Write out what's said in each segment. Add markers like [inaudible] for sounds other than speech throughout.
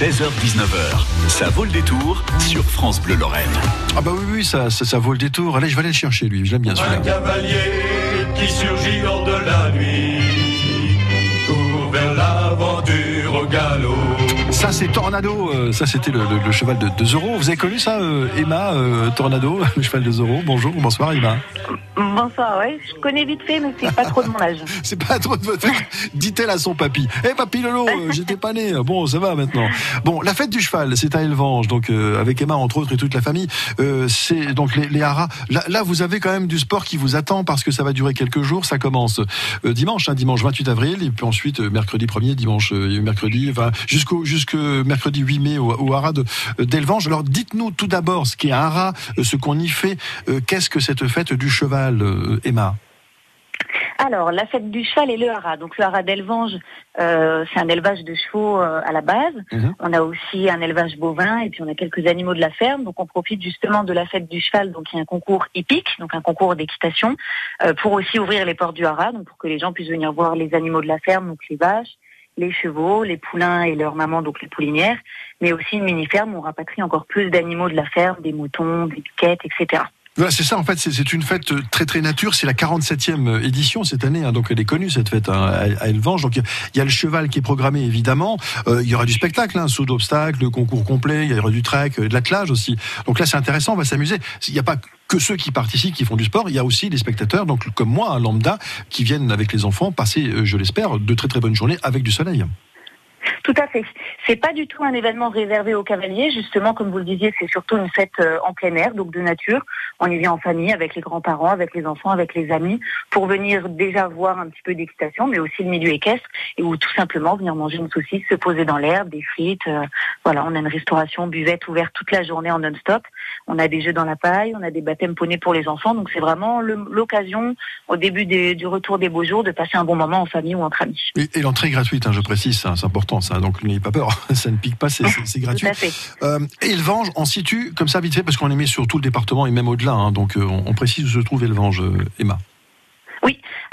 16h-19h, ça vaut le détour sur France Bleu Lorraine. Ah bah oui, oui, ça, ça, ça vaut le détour. Allez, je vais aller le chercher, lui. J'aime bien Un celui-là. cavalier qui surgit hors de la nuit, court vers l'aventure au galop. Ça, c'est Tornado. euh, Ça, c'était le, le- le cheval de, de Zorro. Vous avez connu ça, euh, Emma euh, Tornado, [laughs] le cheval de Zorro? Bonjour, bonsoir, Emma. Bonsoir, oui. Je connais vite fait, mais c'est pas trop de mon âge. [laughs] C'est pas trop de votre [laughs] Dit-elle à son papy. Eh papy Lolo, euh, [laughs] j'étais pas né. Bon, ça va maintenant. Bon, la fête du cheval, c'est à Elvange, donc euh, avec Emma entre autres et toute la famille. Euh, c'est donc les, les haras. Là, là, vous avez quand même du sport qui vous attend parce que ça va durer quelques jours. Ça commence euh, dimanche, hein, dimanche 28 avril, et puis ensuite euh, mercredi 1er, dimanche euh, mercredi, enfin jusqu'au jusque mercredi 8 mai au, au haras de- d'Elvange. Alors dites-nous tout d'abord ce qu'est un haras, ce qu'on y fait. Euh, Qu'est-ce que cette fête du cheval, euh, Emma Alors, la fête du cheval et le haras. Donc, le haras d'Elvange, euh, c'est un élevage de chevaux euh, à la base. Mhm. On a aussi un élevage bovin et puis on a quelques animaux de la ferme. Donc, on profite justement de la fête du cheval. Donc, il y a un concours hippique, donc un concours d'équitation, euh, pour aussi ouvrir les portes du haras, donc pour que les gens puissent venir voir les animaux de la ferme, donc les vaches, les chevaux, les poulains et leurs mamans, donc les poulinières, mais aussi une mini-ferme où on rapatrie encore plus d'animaux de la ferme, des moutons, des piquettes, etc. Voilà, c'est ça en fait, c'est- une fête euh, très très nature, c'est la 47e édition cette année, hein, donc elle est connue cette fête hein, à, Elvange, donc il y a- le cheval qui est programmé évidemment, Euh, il y aura du spectacle, hein, saut d'obstacles, le concours complet, il y aura du trek, euh, de l'attelage aussi, donc là c'est intéressant, on va s'amuser, il n'y a pas que ceux qui participent, qui font du sport, il y a aussi les spectateurs, donc comme moi, un lambda, qui viennent avec les enfants passer, euh, je l'espère, de très très bonnes journées avec du soleil. Tout à fait. C'est pas du tout un événement réservé aux cavaliers. Justement, comme vous le disiez, c'est surtout une fête euh, en plein air, donc de nature. On y vient en famille, avec les grands-parents, avec les enfants, avec les amis, pour venir déjà voir un petit peu d'équitation, mais aussi le milieu équestre, et ou tout simplement venir manger une saucisse, se poser dans l'herbe, des frites. euh, voilà, on a une restauration buvette ouverte toute la journée en non-stop. On a des jeux dans la paille, on a des baptêmes poneys pour les enfants. Donc c'est vraiment l'occasion, au début du retour des beaux jours, de passer un bon moment en famille ou entre amis. Et, l'entrée gratuite, hein, je précise, c'est important ça, donc n'ayez pas peur, [laughs] ça ne pique pas, c'est- gratuit. Tout à fait. Euh, Elvange, on situe comme ça vite fait parce qu'on est mis sur tout le département et même au-delà. hein, donc euh, on, on précise où se trouve Elvange, euh, Emma.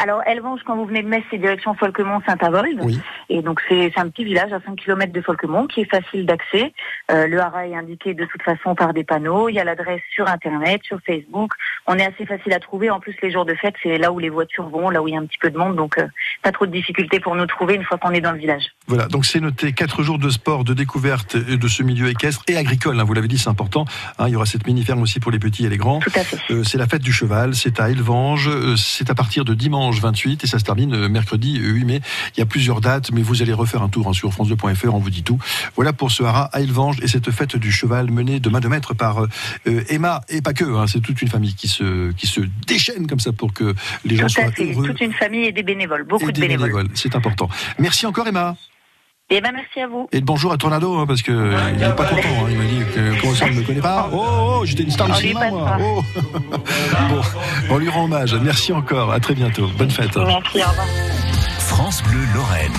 Alors, Elvange, quand vous venez de Metz, c'est direction Folquemont-Saint-Avold. Oui. Et donc, c'est un petit village à 5 km de Folquemont qui est facile d'accès. Euh, le haras est indiqué de toute façon par des panneaux. Il y a l'adresse sur Internet, sur Facebook. On est assez facile à trouver. En plus, les jours de fête, c'est là où les voitures vont, là où il y a un petit peu de monde. Donc, euh, pas trop de difficultés pour nous trouver une fois qu'on est dans le village. Voilà, donc c'est noté quatre jours de sport, de découverte de ce milieu équestre et agricole. hein, vous l'avez dit, c'est important. Hein, il y aura cette mini-ferme aussi pour les petits et les grands. Tout à fait. Euh, c'est la fête du cheval, c'est à Elvange, c'est à partir de dimanche 28 et ça se termine mercredi euh, 8 mai. Il y a plusieurs dates, mais vous allez refaire un tour hein, sur france2.fr, on vous dit tout. Voilà pour ce haras à Elvange et cette fête du cheval menée de main de maître par euh, Emma et pas que. hein, c'est toute une famille qui se, qui se déchaîne comme ça pour que les gens Tout soient à fait. heureux. Toute une famille et des bénévoles. Beaucoup et de des bénévoles. c'est important. Merci encore Emma. Et ben, merci à vous. Et bonjour à Tornado, hein, parce que il n'est pas content. hein, il m'a dit que comment ça, ne me connaît pas. Oh, oh, j'étais une star du cinéma, moi. Oh. [laughs] bon, on lui rend hommage. Merci encore. À très bientôt. Bonne fête. Merci, au revoir. France Bleu Lorraine.